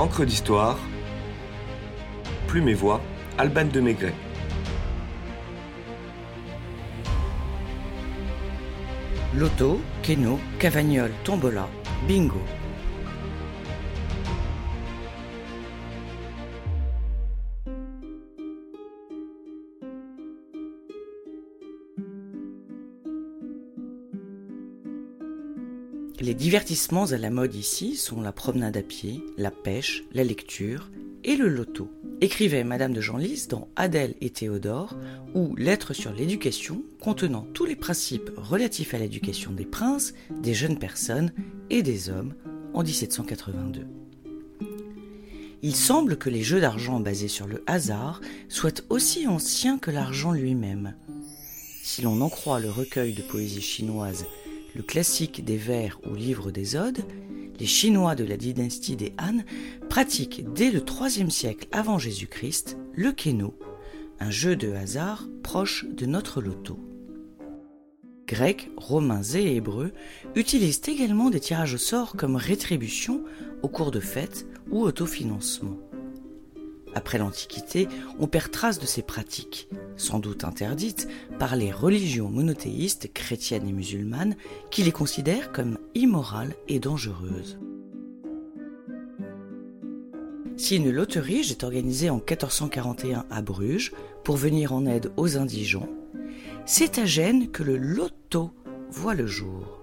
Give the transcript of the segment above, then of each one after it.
Encre d'histoire, Plume et Voix, Alban de Maigret. Loto, Keno, Cavagnol, Tombola, Bingo. Divertissements à la mode ici sont la promenade à pied, la pêche, la lecture et le loto. Écrivait Madame de Genlis dans Adèle et Théodore, ou Lettres sur l'éducation contenant tous les principes relatifs à l'éducation des princes, des jeunes personnes et des hommes en 1782. Il semble que les jeux d'argent basés sur le hasard soient aussi anciens que l'argent lui-même. Si l'on en croit le recueil de poésie chinoise le classique des vers ou livre des odes, les Chinois de la dynastie des Han pratiquent dès le IIIe siècle avant Jésus-Christ le keno, un jeu de hasard proche de notre loto. Grecs, Romains et Hébreux utilisent également des tirages au sort comme rétribution au cours de fêtes ou autofinancement. Après l'Antiquité, on perd trace de ces pratiques, sans doute interdites par les religions monothéistes chrétiennes et musulmanes qui les considèrent comme immorales et dangereuses. Si une loterie est organisée en 1441 à Bruges pour venir en aide aux indigents, c'est à Gênes que le loto voit le jour.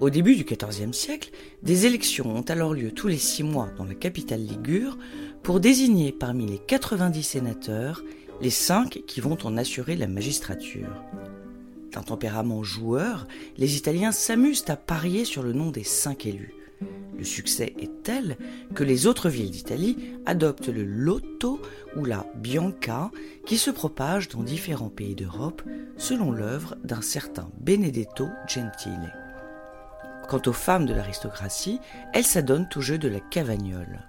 Au début du XIVe siècle, des élections ont alors lieu tous les six mois dans la capitale ligure pour désigner parmi les 90 sénateurs les cinq qui vont en assurer la magistrature. D'un tempérament joueur, les Italiens s'amusent à parier sur le nom des cinq élus. Le succès est tel que les autres villes d'Italie adoptent le Lotto ou la Bianca qui se propage dans différents pays d'Europe selon l'œuvre d'un certain Benedetto Gentile. Quant aux femmes de l'aristocratie, elles s'adonnent au jeu de la cavagnole.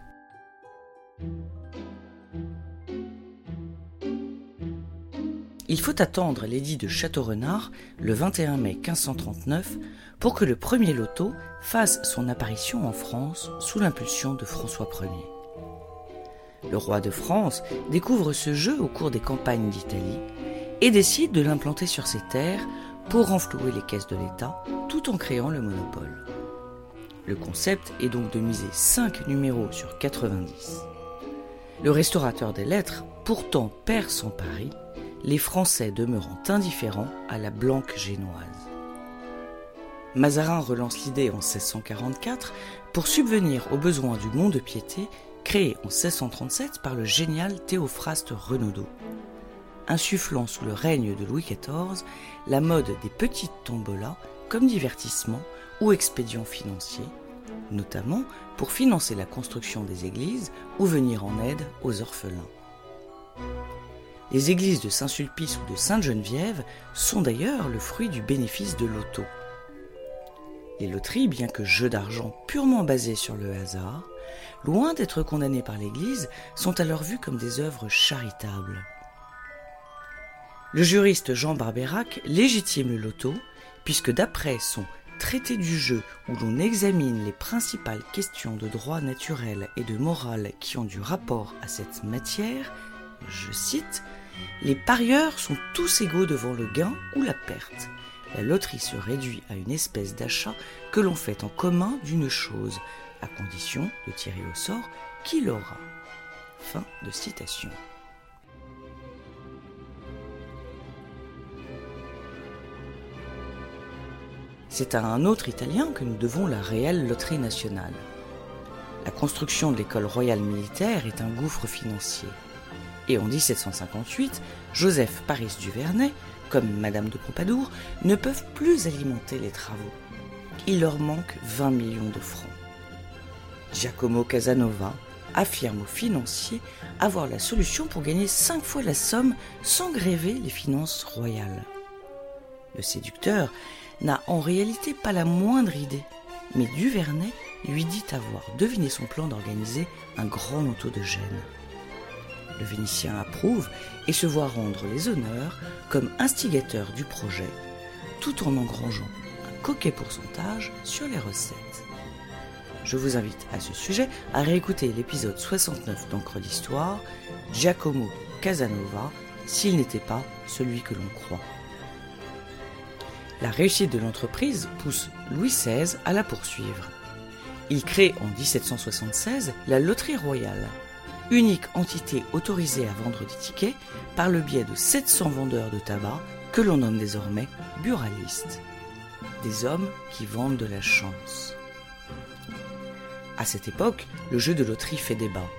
Il faut attendre l'édit de Château-Renard le 21 mai 1539 pour que le premier loto fasse son apparition en France sous l'impulsion de François Ier. Le roi de France découvre ce jeu au cours des campagnes d'Italie et décide de l'implanter sur ses terres pour renflouer les caisses de l'État tout en créant le monopole. Le concept est donc de miser 5 numéros sur 90. Le restaurateur des lettres pourtant perd son pari, les Français demeurant indifférents à la blanque génoise. Mazarin relance l'idée en 1644 pour subvenir aux besoins du mont de piété créé en 1637 par le génial Théophraste Renaudot, insufflant sous le règne de Louis XIV la mode des petites tombolas comme divertissement ou expédient financier, notamment pour financer la construction des églises ou venir en aide aux orphelins. Les églises de Saint-Sulpice ou de Sainte-Geneviève sont d'ailleurs le fruit du bénéfice de l'auto. Les loteries, bien que jeux d'argent purement basés sur le hasard, loin d'être condamnées par l'Église, sont alors vues comme des œuvres charitables. Le juriste Jean Barbérac légitime le loto, puisque d'après son traité du jeu où l'on examine les principales questions de droit naturel et de morale qui ont du rapport à cette matière, je cite, Les parieurs sont tous égaux devant le gain ou la perte. La loterie se réduit à une espèce d'achat que l'on fait en commun d'une chose, à condition de tirer au sort qui l'aura. Fin de citation. C'est à un autre Italien que nous devons la réelle loterie nationale. La construction de l'école royale militaire est un gouffre financier. Et en 1758, Joseph Paris Duvernay, comme Madame de Pompadour, ne peuvent plus alimenter les travaux. Il leur manque 20 millions de francs. Giacomo Casanova affirme aux financiers avoir la solution pour gagner cinq fois la somme sans gréver les finances royales. Le séducteur n'a en réalité pas la moindre idée, mais Duvernay lui dit avoir deviné son plan d'organiser un grand loto de Gênes. Le Vénitien approuve et se voit rendre les honneurs comme instigateur du projet, tout en engrangeant un coquet pourcentage sur les recettes. Je vous invite à ce sujet à réécouter l'épisode 69 d'Encre d'Histoire, Giacomo Casanova, s'il n'était pas celui que l'on croit. La réussite de l'entreprise pousse Louis XVI à la poursuivre. Il crée en 1776 la Loterie Royale, unique entité autorisée à vendre des tickets par le biais de 700 vendeurs de tabac que l'on nomme désormais buralistes. Des hommes qui vendent de la chance. À cette époque, le jeu de loterie fait débat.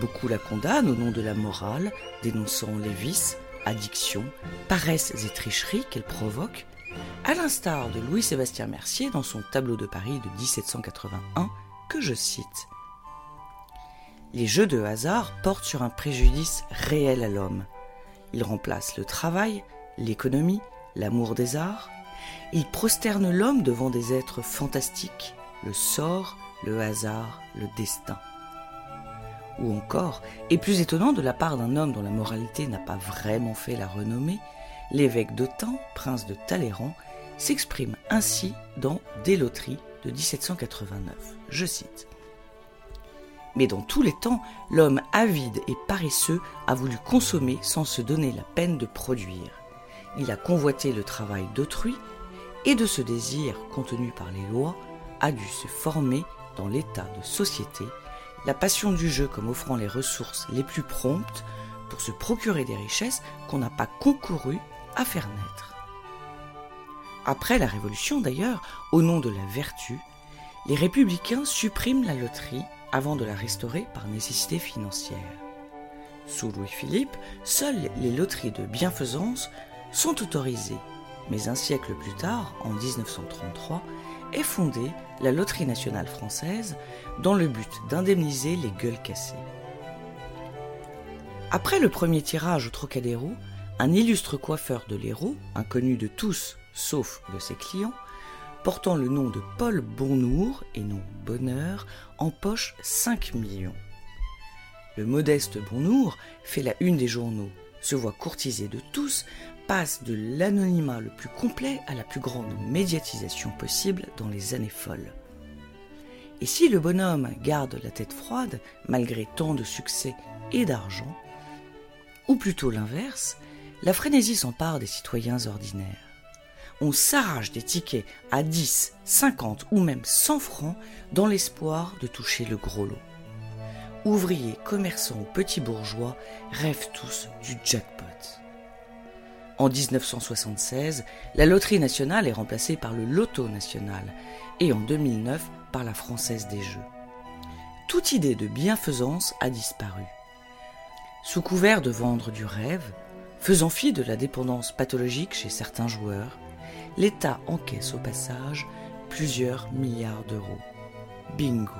Beaucoup la condamnent au nom de la morale, dénonçant les vices, addictions, paresses et tricheries qu'elle provoque, à l'instar de Louis-Sébastien Mercier dans son tableau de Paris de 1781, que je cite. Les jeux de hasard portent sur un préjudice réel à l'homme. Ils remplacent le travail, l'économie, l'amour des arts. Ils prosternent l'homme devant des êtres fantastiques, le sort, le hasard, le destin. Ou encore, et plus étonnant de la part d'un homme dont la moralité n'a pas vraiment fait la renommée, l'évêque d'Autun, prince de Talleyrand, s'exprime ainsi dans Des loteries de 1789. Je cite. Mais dans tous les temps, l'homme avide et paresseux a voulu consommer sans se donner la peine de produire. Il a convoité le travail d'autrui, et de ce désir contenu par les lois a dû se former dans l'état de société la passion du jeu comme offrant les ressources les plus promptes pour se procurer des richesses qu'on n'a pas concouru à faire naître. Après la Révolution d'ailleurs, au nom de la vertu, les républicains suppriment la loterie avant de la restaurer par nécessité financière. Sous Louis-Philippe, seules les loteries de bienfaisance sont autorisées, mais un siècle plus tard, en 1933, est fondée la Loterie nationale française dans le but d'indemniser les gueules cassées. Après le premier tirage au Trocadéro, un illustre coiffeur de l'Hérault, inconnu de tous sauf de ses clients, portant le nom de Paul Bonnour et non Bonheur, empoche 5 millions. Le modeste Bonnour fait la une des journaux, se voit courtisé de tous, passe de l'anonymat le plus complet à la plus grande médiatisation possible dans les années folles. Et si le bonhomme garde la tête froide, malgré tant de succès et d'argent, ou plutôt l'inverse, la frénésie s'empare des citoyens ordinaires on s'arrache des tickets à 10, 50 ou même 100 francs dans l'espoir de toucher le gros lot. Ouvriers, commerçants ou petits bourgeois rêvent tous du jackpot. En 1976, la loterie nationale est remplacée par le loto national et en 2009 par la française des jeux. Toute idée de bienfaisance a disparu. Sous couvert de vendre du rêve, faisant fi de la dépendance pathologique chez certains joueurs, l'État encaisse au passage plusieurs milliards d'euros. Bingo.